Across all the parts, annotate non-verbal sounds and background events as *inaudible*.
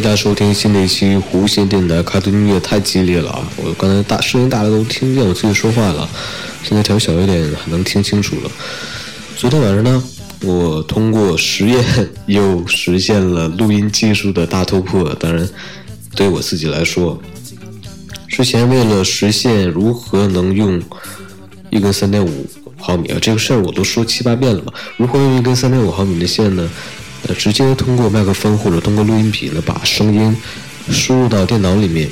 大家收听新的一期弧线电台。开的音乐太激烈了啊！我刚才大声音大家都听见我自己说话了，现在调小一点能听清楚了。昨天晚上呢，我通过实验又实现了录音技术的大突破。当然，对我自己来说，之前为了实现如何能用一根三点五毫米啊，这个事儿我都说七八遍了吧？如何用一根三点五毫米的线呢？呃，直接通过麦克风或者通过录音笔呢，把声音输入到电脑里面。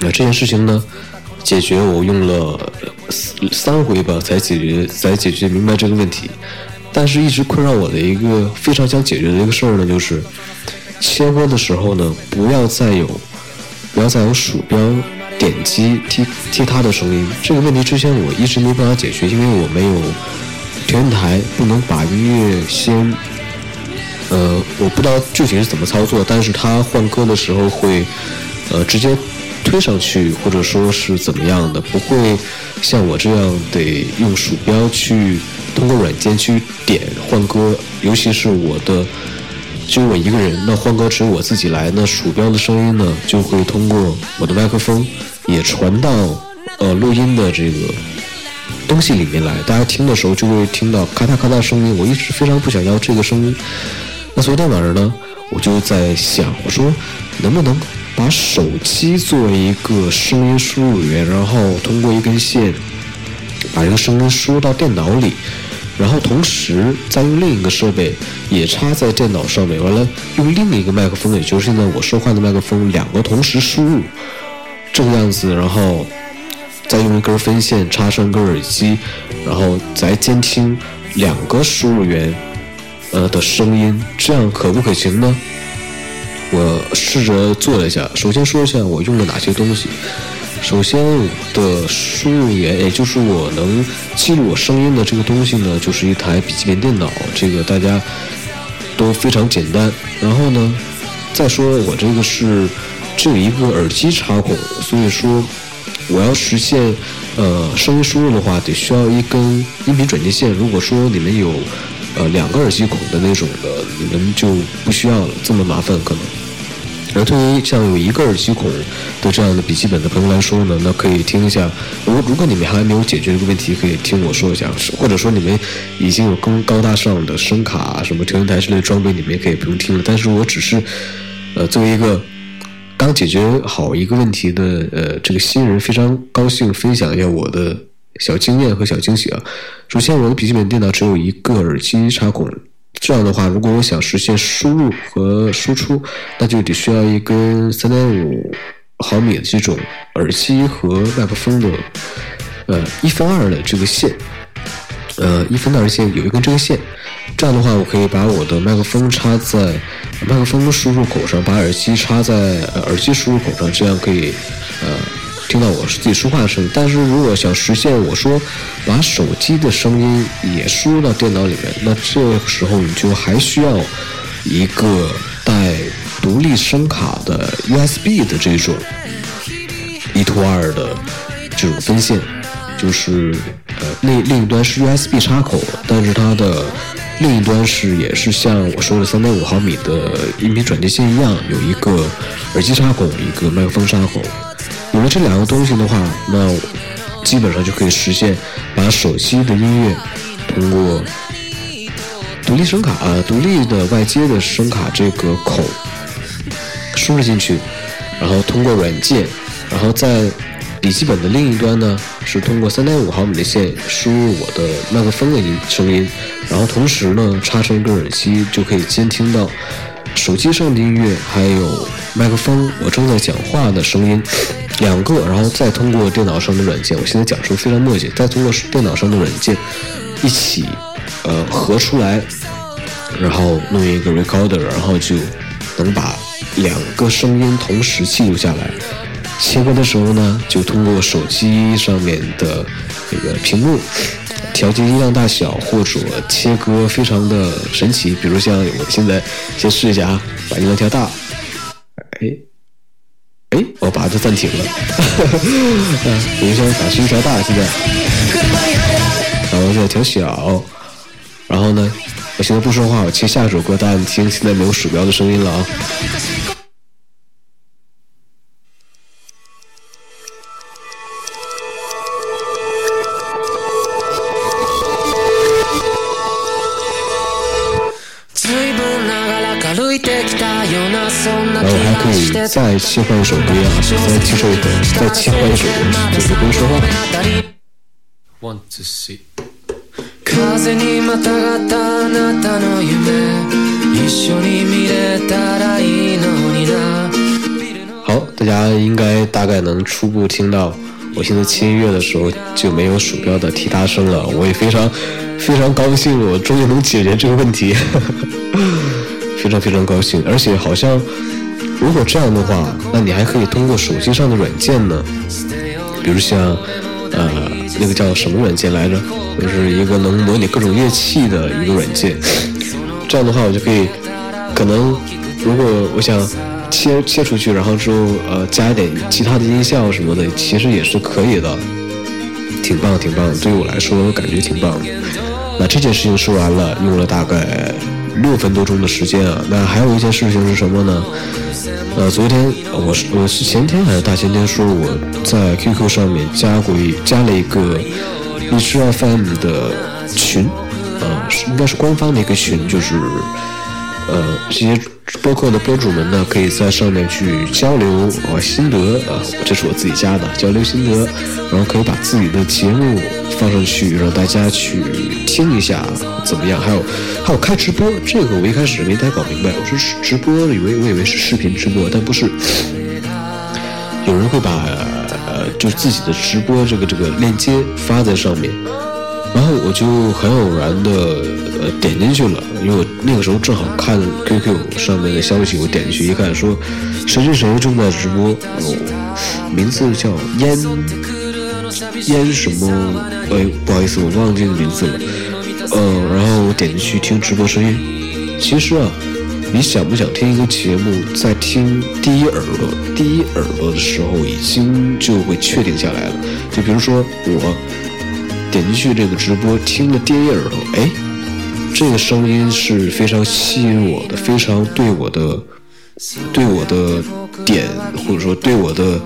那这件事情呢，解决我用了三回吧，才解决才解决明白这个问题。但是，一直困扰我的一个非常想解决的一个事儿呢，就是切歌的时候呢，不要再有不要再有鼠标点击踢踢它的声音。这个问题之前我一直没办法解决，因为我没有调音台，不能把音乐先。呃，我不知道具体是怎么操作，但是他换歌的时候会，呃，直接推上去，或者说是怎么样的，不会像我这样得用鼠标去通过软件去点换歌，尤其是我的就我一个人，那换歌只有我自己来，那鼠标的声音呢就会通过我的麦克风也传到呃录音的这个东西里面来，大家听的时候就会听到咔嗒咔嗒声音，我一直非常不想要这个声音。那昨天晚上呢，我就在想，我说能不能把手机作为一个声音输入源，然后通过一根线把这个声音输入到电脑里，然后同时再用另一个设备也插在电脑上面，完了用另一个麦克风，也就是现在我说话的麦克风，两个同时输入，这个样子，然后再用一根分线插上一根耳机，然后再监听两个输入源。呃的声音，这样可不可行呢？我试着做了一下。首先说一下我用了哪些东西。首先的输入源，也就是我能记录我声音的这个东西呢，就是一台笔记本电脑。这个大家都非常简单。然后呢，再说我这个是只有一个耳机插孔，所以说我要实现呃声音输入的话，得需要一根音频转接线。如果说你们有。呃，两个耳机孔的那种的，你们就不需要了，这么麻烦可能。而对于像有一个耳机孔的这样的笔记本的朋友来说呢，那可以听一下。如如果你们还没有解决这个问题，可以听我说一下，或者说你们已经有更高大上的声卡、什么调音台之类的装备，你们也可以不用听了。但是我只是，呃，作为一个刚解决好一个问题的呃这个新人，非常高兴分享一下我的。小经验和小惊喜啊！首先，我的笔记本电脑只有一个耳机插孔，这样的话，如果我想实现输入和输出，那就得需要一根三点五毫米的这种耳机和麦克风的，呃，一分二的这个线，呃，一分二的线有一根这个线，这样的话，我可以把我的麦克风插在麦克风输入口上，把耳机插在耳机输入口上，这样可以，呃。听到我是自己说话的声音，但是如果想实现我说把手机的声音也输入到电脑里面，那这时候你就还需要一个带独立声卡的 USB 的这种一拖二的这种分线，就是呃另另一端是 USB 插口，但是它的另一端是也是像我说的三点五毫米的音频转接线一样，有一个耳机插孔，一个麦克风插孔。有了这两个东西的话，那基本上就可以实现把手机的音乐通过独立声卡、啊、独立的外接的声卡这个口输入进去，然后通过软件，然后在笔记本的另一端呢，是通过三点五毫米的线输入我的麦克风的音声音，然后同时呢插上一个耳机，就可以监听到手机上的音乐，还有麦克风我正在讲话的声音。两个，然后再通过电脑上的软件，我现在讲述非常墨迹，再通过电脑上的软件一起呃合出来，然后弄一个 recorder，然后就能把两个声音同时记录下来。切割的时候呢，就通过手机上面的这个屏幕调节音量大小，或者切割非常的神奇，比如像我现在先试一下啊，把音量调大，哎。哎，我把它暂停了。哈哈，比如像把声音调大，现在，然后再调小。然后呢，我现在不说话，我切下一首歌，大家听，现在没有鼠标的声音了啊。以再切换一首歌啊，再切换一首，再切换一首东西，就是不用说话。One to see。風にまたがったあなたの夢一緒に見れたらいいのにな好，大家应该大概能初步听到，我现在切音乐的时候就没有鼠标的踢踏声了。我也非常非常高兴，我终于能解决这个问题，*laughs* 非常非常高兴。而且好像， 如果这样的话，那你还可以通过手机上的软件呢，比如像。呃，那个叫什么软件来着？就是一个能模拟各种乐器的一个软件。这样的话，我就可以，可能如果我想切切出去，然后之后呃加一点其他的音效什么的，其实也是可以的，挺棒挺棒。对于我来说，感觉挺棒。那这件事情说完了，用了大概六分多钟的时间啊。那还有一件事情是什么呢？呃，昨天我是我是前天还是大前天说我在 QQ 上面加过一加了一个荔枝 FM 的群，呃，是应该是官方的一个群，就是呃这些。播客的播主们呢，可以在上面去交流啊心得啊，这是我自己加的交流心得，然后可以把自己的节目放上去，让大家去听一下怎么样？还有还有开直播，这个我一开始没太搞明白，我说直播，以为我以为是视频直播，但不是，有人会把呃就是自己的直播这个这个链接发在上面。然后我就很偶然的呃点进去了，因为我那个时候正好看 QQ 上面的消息，我点进去一看，说谁谁谁正在直播，哦，名字叫烟烟什么，哎，不好意思，我忘记名字了，呃，然后我点进去听直播声音。其实啊，你想不想听一个节目，在听第一耳朵第一耳朵的时候，已经就会确定下来了。就比如说我。点进去这个直播，听了第一耳朵，哎，这个声音是非常吸引我的，非常对我的，对我的点或者说对我的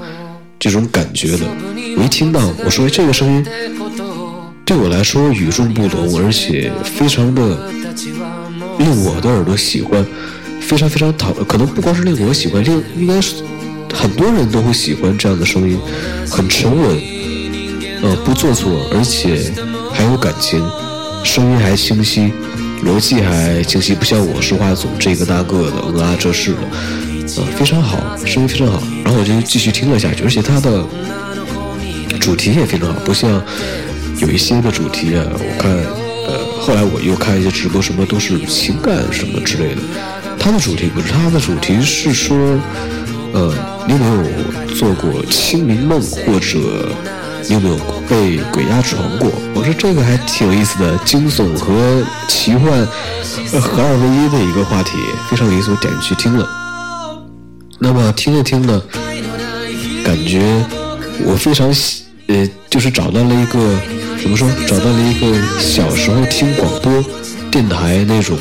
这种感觉的。我一听到，我说这个声音对我来说与众不同，而且非常的令我的耳朵喜欢，非常非常讨，可能不光是令我喜欢，令应该是很多人都会喜欢这样的声音，很沉稳。呃，不做作，而且还有感情，声音还清晰，逻辑还清晰，不像我说话总这个那个的，呃啊这是的，呃，非常好，声音非常好。然后我就继续听了下去，而且他的主题也非常好，不像有一些的主题啊，我看，呃，后来我又看一些直播，什么都是情感什么之类的，他的主题不是，他的主题是说，呃，你有没有做过清明梦或者？你有没有被鬼压床过？我说这个还挺有意思的，惊悚和奇幻合二为一的一个话题，非常有意思，我点进去听了。那么听着听着，感觉我非常喜，呃，就是找到了一个怎么说？找到了一个小时候听广播电台那种，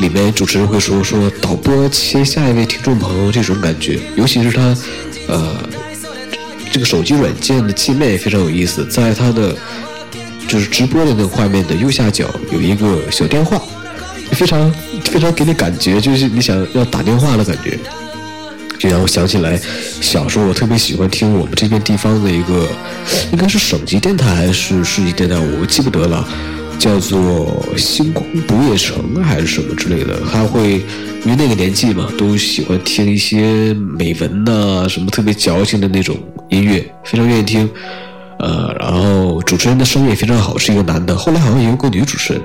里面主持人会说说导播切下一位听众朋友这种感觉，尤其是他，呃。这个手机软件的界面也非常有意思，在它的就是直播的那个画面的右下角有一个小电话，非常非常给你感觉就是你想要打电话的感觉，就让我想起来小时候我特别喜欢听我们这边地方的一个应该是省级电台还是市级电台，我记不得了。叫做星空不夜城还是什么之类的，他会因为那个年纪嘛，都喜欢听一些美文呐，什么特别矫情的那种音乐，非常愿意听。呃，然后主持人的声音也非常好，是一个男的。后来好像也有个女主持人。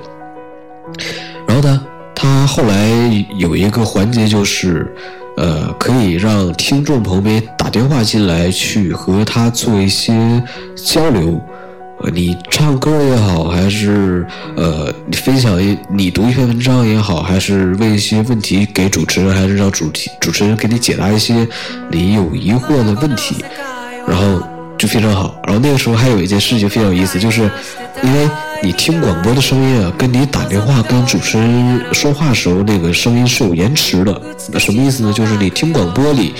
然后呢，他后来有一个环节就是，呃，可以让听众朋友们打电话进来，去和他做一些交流。你唱歌也好，还是呃，你分享一，你读一篇文章也好，还是问一些问题给主持人，还是让主题主持人给你解答一些你有疑惑的问题，然后就非常好。然后那个时候还有一件事情非常有意思，就是因为你听广播的声音啊，跟你打电话跟主持人说话时候那个声音是有延迟的。那什么意思呢？就是你听广播里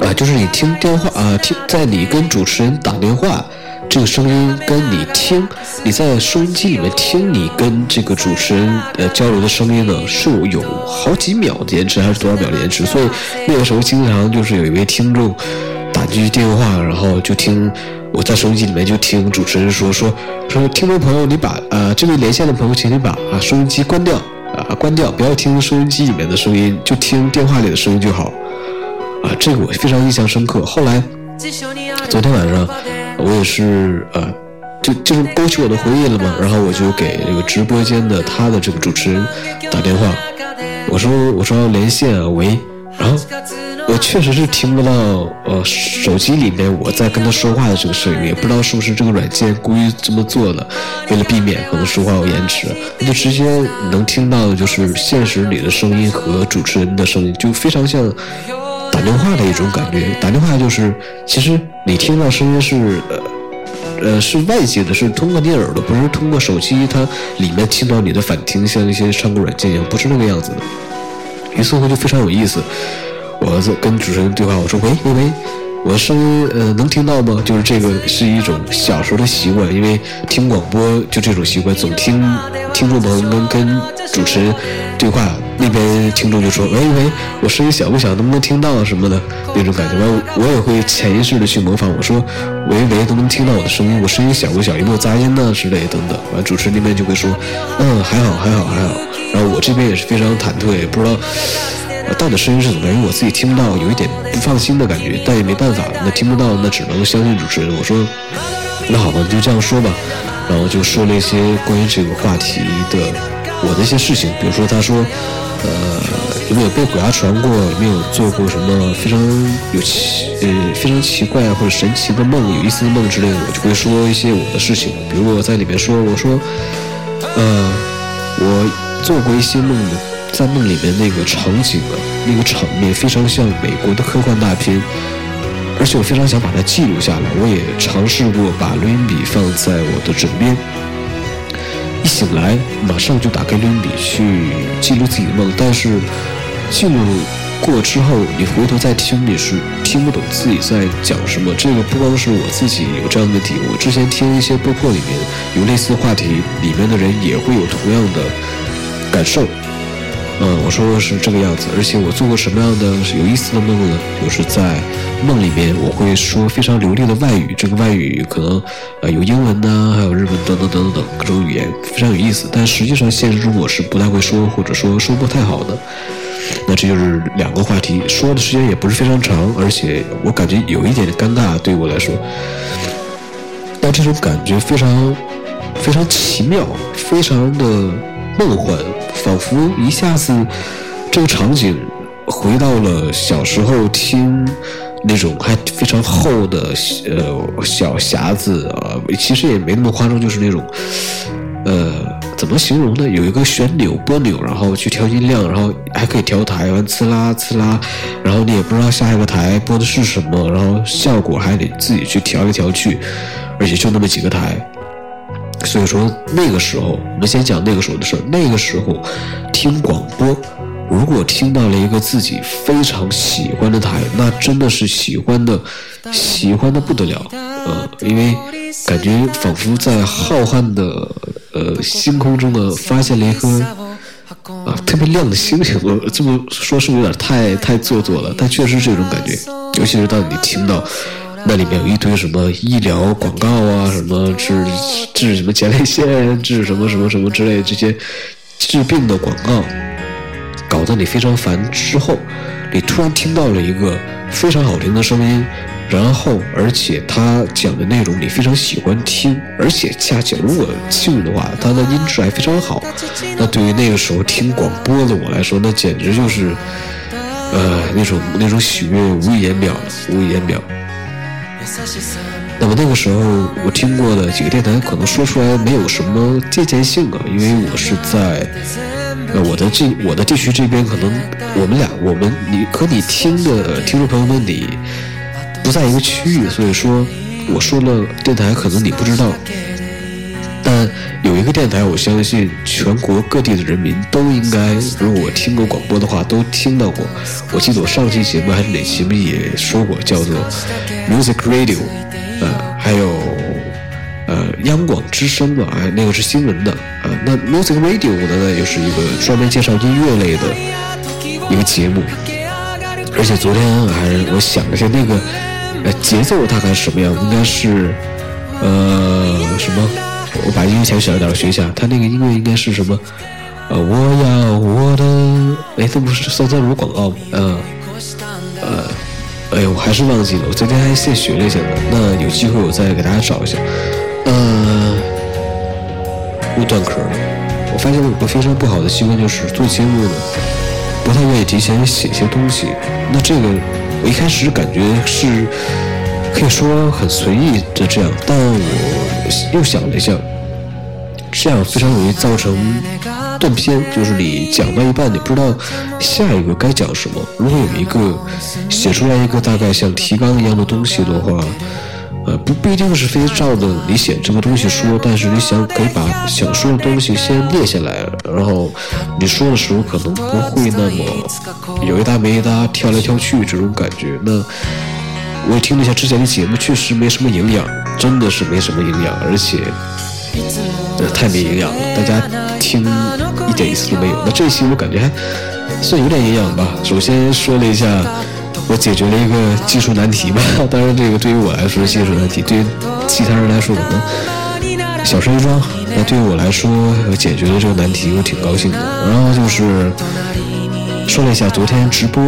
啊，就是你听电话啊，听在你跟主持人打电话。这个声音跟你听你在收音机里面听你跟这个主持人呃交流的声音呢，是有有好几秒的延迟还是多少秒的延迟？所以那个时候经常就是有一位听众打进去电话，然后就听我在收音机里面就听主持人说说说听众朋友，你把呃这位连线的朋友，请你把啊收音机关掉啊关掉，不要听收音机里面的声音，就听电话里的声音就好啊。这个我非常印象深刻。后来 *clears throat* 昨天晚上。我也是呃，就就是勾起我的回忆了嘛。然后我就给这个直播间的他的这个主持人打电话，我说我说连线啊，喂。然后我确实是听不到呃手机里面我在跟他说话的这个声音，也不知道是不是这个软件故意这么做的，为了避免可能说话有延迟，那就直接能听到的就是现实里的声音和主持人的声音，就非常像。打电话的一种感觉，打电话就是，其实你听到声音是，呃，呃，是外界的，是通过你耳朵，不是通过手机，它里面听到你的反听，像一些唱歌软件一样，不是那个样子的。于是乎就非常有意思，我儿子跟主持人对话，我说喂喂喂，我的声音呃能听到吗？就是这个是一种小时候的习惯，因为听广播就这种习惯，总听听众朋友们跟主持人对话。那边听众就说：“喂喂，我声音小不小？能不能听到什么的？那种感觉，完我也会潜意识的去模仿。我说：喂喂，能不能听到我的声音？我声音小不小？有没有杂音呢？之类等等。完，主持人那边就会说：嗯，还好，还好，还好。然后我这边也是非常忐忑，也不知道到底声音是怎么样，因为我自己听不到，有一点不放心的感觉。但也没办法，那听不到，那只能相信主持人。我说：那好吧，你就这样说吧。然后就说了一些关于这个话题的我的一些事情，比如说他说。”呃，有没有被鬼压床过？有没有做过什么非常有奇呃非常奇怪或者神奇的梦、有意思的梦之类的？我就会说一些我的事情，比如我在里面说，我说，呃，我做过一些梦，在梦里面那个场景啊，那个场面非常像美国的科幻大片，而且我非常想把它记录下来。我也尝试过把录音笔放在我的枕边。一醒来，马上就打开录音笔去记录自己的梦。但是记录过之后，你回头再听，你是听不懂自己在讲什么。这个不光是我自己有这样的问题，我之前听一些播客里面有类似的话题，里面的人也会有同样的感受。嗯，我说的是这个样子，而且我做过什么样的有意思的梦呢？就是在梦里面，我会说非常流利的外语，这个外语可能呃有英文呐，还有日文等等等等等各种语言，非常有意思。但实际上现实中我是不太会说，或者说说不太好的。那这就是两个话题，说的时间也不是非常长，而且我感觉有一点尴尬，对我来说。但这种感觉非常非常奇妙，非常的梦幻。仿佛一下子，这个场景回到了小时候听那种还非常厚的呃小匣子啊，其实也没那么夸张，就是那种呃怎么形容呢？有一个旋钮拨钮，然后去调音量，然后还可以调台，完呲啦呲啦，然后你也不知道下一个台播的是什么，然后效果还得自己去调来调去，而且就那么几个台。所以说那个时候，我们先讲那个时候的事。那个时候听广播，如果听到了一个自己非常喜欢的台，那真的是喜欢的，喜欢的不得了，呃，因为感觉仿佛在浩瀚的呃星空中呢，发现了一颗啊特别亮的星星。我这么说是不是有点太太做作了？但确实是这种感觉，尤其是当你听到。那里面有一堆什么医疗广告啊，什么治治什么前列腺，治什么什么什么之类这些治病的广告，搞得你非常烦。之后，你突然听到了一个非常好听的声音，然后而且他讲的内容你非常喜欢听，而且恰巧如果幸运的话，他的音质还非常好。那对于那个时候听广播的我来说，那简直就是呃那种那种喜悦无以言表，无以言表。那么那个时候，我听过的几个电台，可能说出来没有什么借鉴性啊，因为我是在呃我的这我的地区这边，可能我们俩我们你和你听的听众朋友们，你不在一个区域，所以说我说了电台，可能你不知道。但有一个电台，我相信全国各地的人民都应该，如果听过广播的话，都听到过。我记得我上期节目还是哪期节目也说过，叫做 Music Radio，呃，还有呃央广之声吧，哎，那个是新闻的啊。那 Music Radio 呢，又是一个专门介绍音乐类的一个节目。而且昨天还我想了一下，那个节奏大概什么样？应该是呃什么？我把音乐调小一点，我学一下。他那个音乐应该是什么？呃，我要我的，哎，这不是三三五广告吗？呃呃，哎呦，我还是忘记了。我昨天还现学了一下呢。那有机会我再给大家找一下。呃，又断壳了。我发现我有个非常不好的习惯，就是做节目呢，不太愿意提前写一些东西。那这个我一开始感觉是可以说很随意的这样，但我又想了一下。这样非常容易造成断片，就是你讲到一半，你不知道下一个该讲什么。如果有一个写出来一个大概像提纲一样的东西的话，呃，不不一定是非照着你写这个东西说，但是你想可以把想说的东西先列下来，然后你说的时候可能不会那么有一搭没一搭跳来跳去这种感觉。那我也听了一下之前的节目，确实没什么营养，真的是没什么营养，而且。呃太没营养了，大家听一点意思都没有。那这一期我感觉还算有点营养吧。首先说了一下，我解决了一个技术难题吧。*laughs* 当然，这个对于我来说是技术难题，对于其他人来说可能小事一桩。那对于我来说，我解决了这个难题，我挺高兴的。然后就是说了一下昨天直播。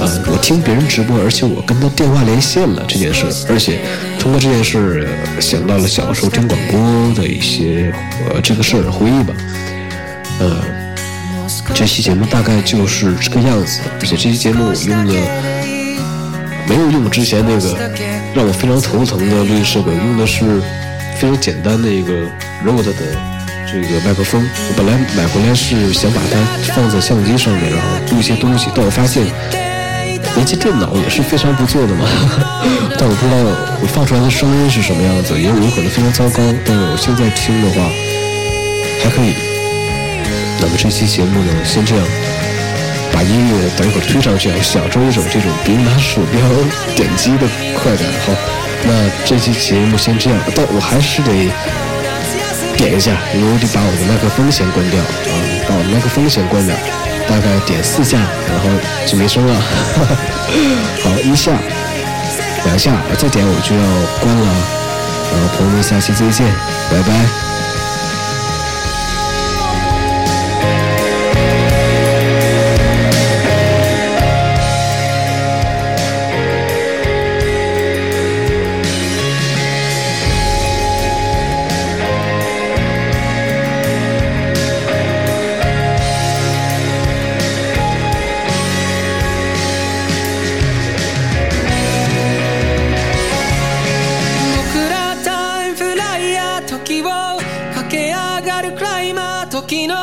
呃，我听别人直播，而且我跟他电话连线了这件事，而且通过这件事想到了小时候听广播的一些呃这个事儿回忆吧。呃，这期节目大概就是这个样子，而且这期节目我用的没有用之前那个让我非常头疼的录音设备，用的是非常简单的一个 Rode 的这个麦克风。我本来买回来是想把它放在相机上面，然后录一些东西，但我发现。连接电脑也是非常不错的嘛，*laughs* 但我不知道我放出来的声音是什么样子，也有可能非常糟糕。但是我现在听的话还可以。那么这期节目呢，先这样，把音乐等一会儿推上去，享受一种这种别拿鼠标 *laughs* 点击的快感。好，那这期节目先这样，但我还是得点一下，因为我得把我的麦克风先关掉啊，把我的麦克风先关掉。大概点四下，然后就没声了。*laughs* 好，一下，两下，再点我就要关了。然后朋友们，下期再见，拜拜。looking